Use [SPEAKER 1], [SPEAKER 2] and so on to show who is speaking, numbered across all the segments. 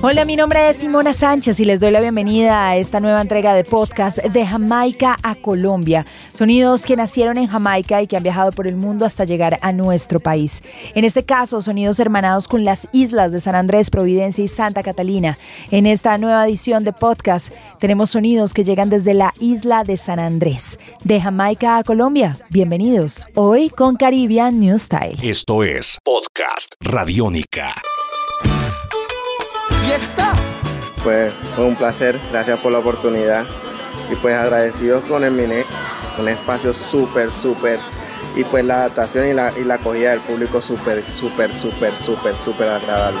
[SPEAKER 1] Hola, mi nombre es Simona Sánchez y les doy la bienvenida a esta nueva entrega de podcast de Jamaica a Colombia. Sonidos que nacieron en Jamaica y que han viajado por el mundo hasta llegar a nuestro país. En este caso, sonidos hermanados con las islas de San Andrés, Providencia y Santa Catalina. En esta nueva edición de podcast tenemos sonidos que llegan desde la isla de San Andrés. De Jamaica a Colombia, bienvenidos. Hoy con Caribbean New Style.
[SPEAKER 2] Esto es Podcast Radiónica.
[SPEAKER 3] Pues fue un placer, gracias por la oportunidad. Y pues agradecidos con el MINEC, un espacio súper, súper. Y pues la adaptación y la, y la acogida del público súper, súper, súper, súper, súper agradable.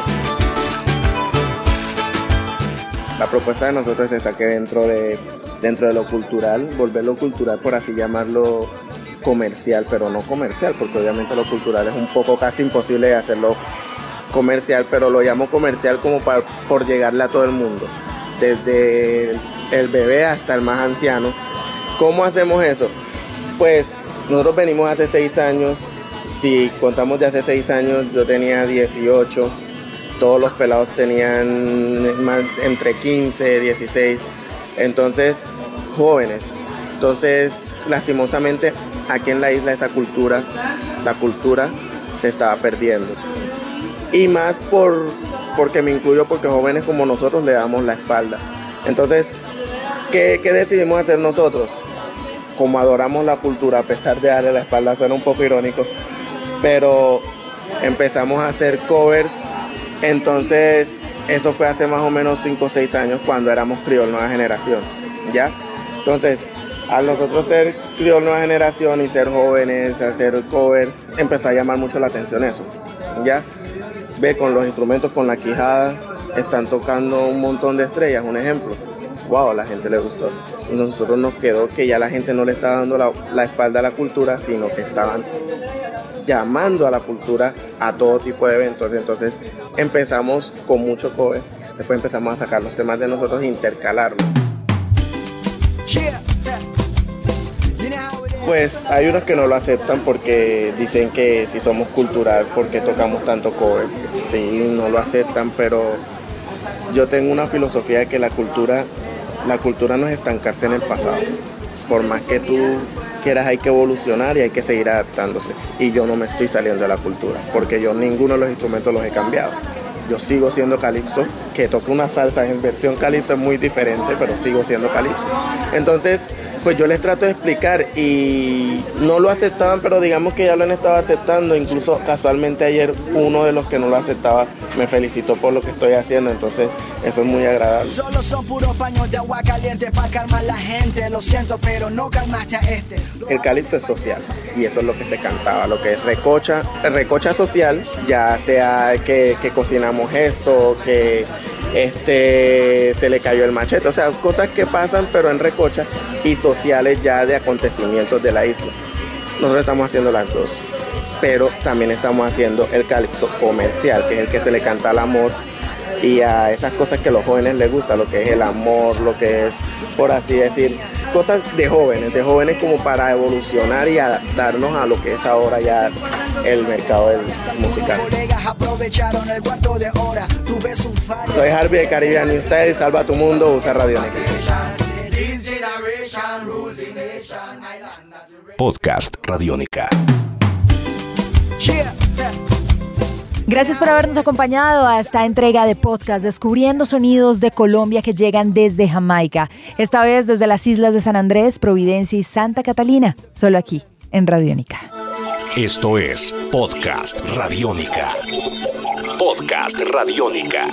[SPEAKER 3] La propuesta de nosotros es esa que dentro de, dentro de lo cultural, volverlo cultural por así llamarlo comercial, pero no comercial, porque obviamente lo cultural es un poco casi imposible de hacerlo comercial, pero lo llamo comercial como para, por llegarle a todo el mundo, desde el bebé hasta el más anciano. ¿Cómo hacemos eso? Pues nosotros venimos hace seis años, si contamos de hace seis años, yo tenía 18, todos los pelados tenían más, entre 15, 16, entonces jóvenes. Entonces, lastimosamente, aquí en la isla esa cultura, la cultura se estaba perdiendo y más por, porque me incluyo porque jóvenes como nosotros le damos la espalda. Entonces, ¿qué, decidimos hacer nosotros? Como adoramos la cultura, a pesar de darle la espalda, suena un poco irónico, pero empezamos a hacer covers. Entonces, eso fue hace más o menos 5 o 6 años cuando éramos Criol Nueva Generación. ¿Ya? Entonces, al nosotros ser Criol Nueva Generación y ser jóvenes, hacer covers, empezó a llamar mucho la atención eso. ¿Ya? Ve con los instrumentos, con la quijada, están tocando un montón de estrellas, un ejemplo. Wow, a la gente le gustó. Y nosotros nos quedó que ya la gente no le estaba dando la, espalda a la cultura, sino que estaban llamando a la cultura a todo tipo de eventos. Entonces empezamos con mucho cover, después empezamos a sacar los temas de nosotros e intercalarlos. Pues hay unos que no lo aceptan porque dicen que si somos cultural, porque tocamos tanto cover. Sí, no lo aceptan, pero yo tengo una filosofía de que la cultura, la cultura no es estancarse en el pasado. Por más que tú quieras hay que evolucionar y hay que seguir adaptándose. Y yo no me estoy saliendo de la cultura, porque yo ninguno de los instrumentos los he cambiado. Yo sigo siendo calipso, que toco una salsa en versión calipso es muy diferente, pero sigo siendo calipso. Entonces, pues yo les trato de explicar y no lo aceptaban, pero digamos que ya lo han estado aceptando. Incluso casualmente ayer uno de los que no lo aceptaba me felicitó por lo que estoy haciendo, entonces eso es muy agradable. Solo son puros paños de agua caliente para calmar la gente, lo siento, pero no calmaste a este. El calipso es social y eso es lo que se cantaba, lo que es recocha, recocha social, ya sea que, que cocinamos esto, que este, se le cayó el machete, o sea, cosas que pasan pero en recocha y sociales ya de acontecimientos de la isla. Nosotros estamos haciendo las dos, pero también estamos haciendo el calipso comercial, que es el que se le canta al amor y a esas cosas que a los jóvenes les gusta, lo que es el amor, lo que es, por así decir, cosas de jóvenes, de jóvenes como para evolucionar y adaptarnos a lo que es ahora ya el mercado del musical. Soy Harvey de Caribbean New Style, salva tu mundo, usa Radio
[SPEAKER 2] Podcast Radiónica.
[SPEAKER 1] Gracias por habernos acompañado a esta entrega de podcast Descubriendo Sonidos de Colombia que llegan desde Jamaica, esta vez desde las islas de San Andrés, Providencia y Santa Catalina, solo aquí en Radiónica.
[SPEAKER 2] Esto es Podcast Radiónica. Podcast Radiónica.